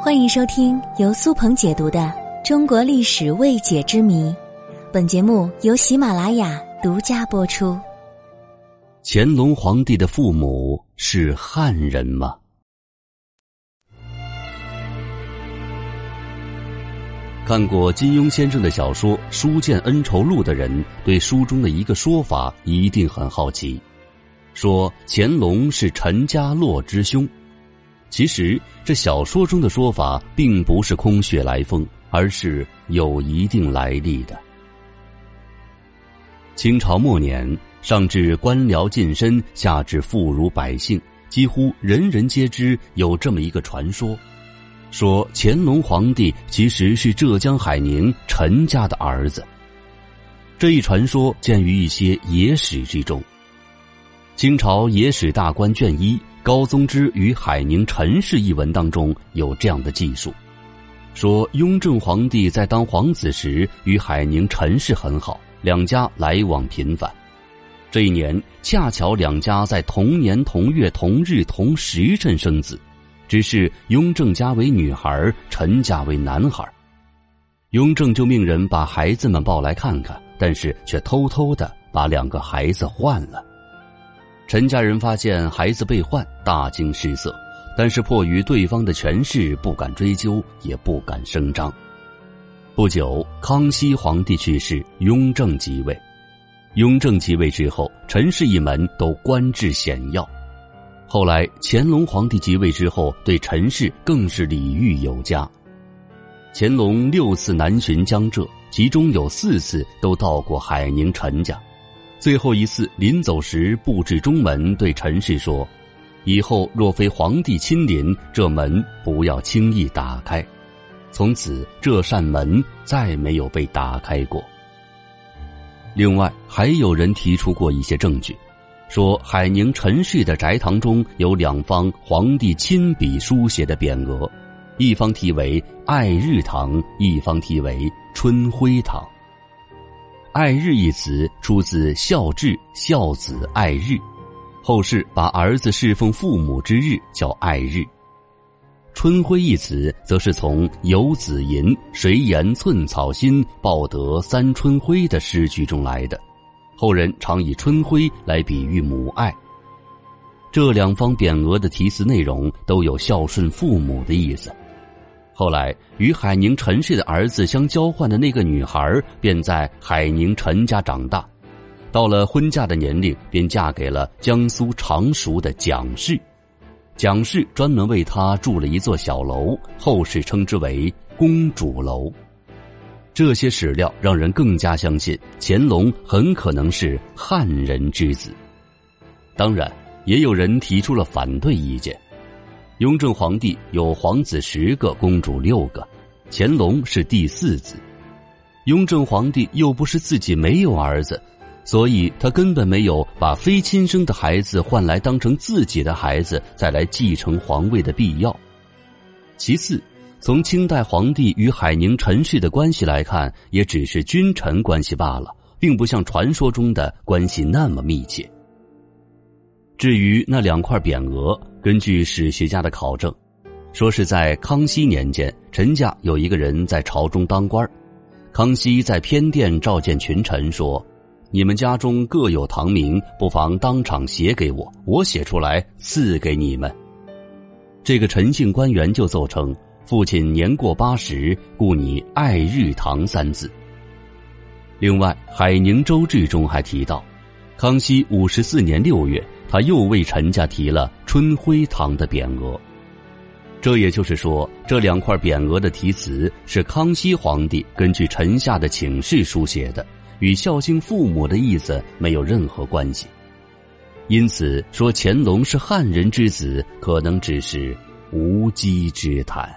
欢迎收听由苏鹏解读的《中国历史未解之谜》，本节目由喜马拉雅独家播出。乾隆皇帝的父母是汉人吗？看过金庸先生的小说《书剑恩仇录》的人，对书中的一个说法一定很好奇，说乾隆是陈家洛之兄。其实，这小说中的说法并不是空穴来风，而是有一定来历的。清朝末年，上至官僚近身，下至妇孺百姓，几乎人人皆知有这么一个传说：说乾隆皇帝其实是浙江海宁陈家的儿子。这一传说见于一些野史之中，《清朝野史大观》卷一。高宗之与海宁陈氏一文当中有这样的记述，说雍正皇帝在当皇子时与海宁陈氏很好，两家来往频繁。这一年恰巧两家在同年同月同日同时辰生子，只是雍正家为女孩，陈家为男孩。雍正就命人把孩子们抱来看看，但是却偷偷的把两个孩子换了。陈家人发现孩子被换，大惊失色，但是迫于对方的权势，不敢追究，也不敢声张。不久，康熙皇帝去世，雍正即位。雍正即位之后，陈氏一门都官至显要。后来，乾隆皇帝即位之后，对陈氏更是礼遇有加。乾隆六次南巡江浙，其中有四次都到过海宁陈家。最后一次临走时，布置中门，对陈氏说：“以后若非皇帝亲临，这门不要轻易打开。”从此，这扇门再没有被打开过。另外，还有人提出过一些证据，说海宁陈氏的宅堂中有两方皇帝亲笔书写的匾额，一方题为“爱日堂”，一方题为“春晖堂”。爱日一词出自孝治孝子爱日，后世把儿子侍奉父母之日叫爱日。春晖一词则是从游子吟谁言寸草心，报得三春晖的诗句中来的，后人常以春晖来比喻母爱。这两方匾额的题词内容都有孝顺父母的意思。后来，与海宁陈氏的儿子相交换的那个女孩，便在海宁陈家长大。到了婚嫁的年龄，便嫁给了江苏常熟的蒋氏。蒋氏专门为她筑了一座小楼，后世称之为公主楼。这些史料让人更加相信乾隆很可能是汉人之子。当然，也有人提出了反对意见。雍正皇帝有皇子十个，公主六个，乾隆是第四子。雍正皇帝又不是自己没有儿子，所以他根本没有把非亲生的孩子换来当成自己的孩子再来继承皇位的必要。其次，从清代皇帝与海宁陈氏的关系来看，也只是君臣关系罢了，并不像传说中的关系那么密切。至于那两块匾额。根据史学家的考证，说是在康熙年间，陈家有一个人在朝中当官康熙在偏殿召见群臣，说：“你们家中各有堂名，不妨当场写给我，我写出来赐给你们。”这个陈姓官员就奏称：“父亲年过八十，故拟爱日堂三字。”另外，《海宁州志》中还提到，康熙五十四年六月。他又为陈家提了春晖堂的匾额，这也就是说，这两块匾额的题词是康熙皇帝根据臣下的请示书写的，与孝敬父母的意思没有任何关系。因此，说乾隆是汉人之子，可能只是无稽之谈。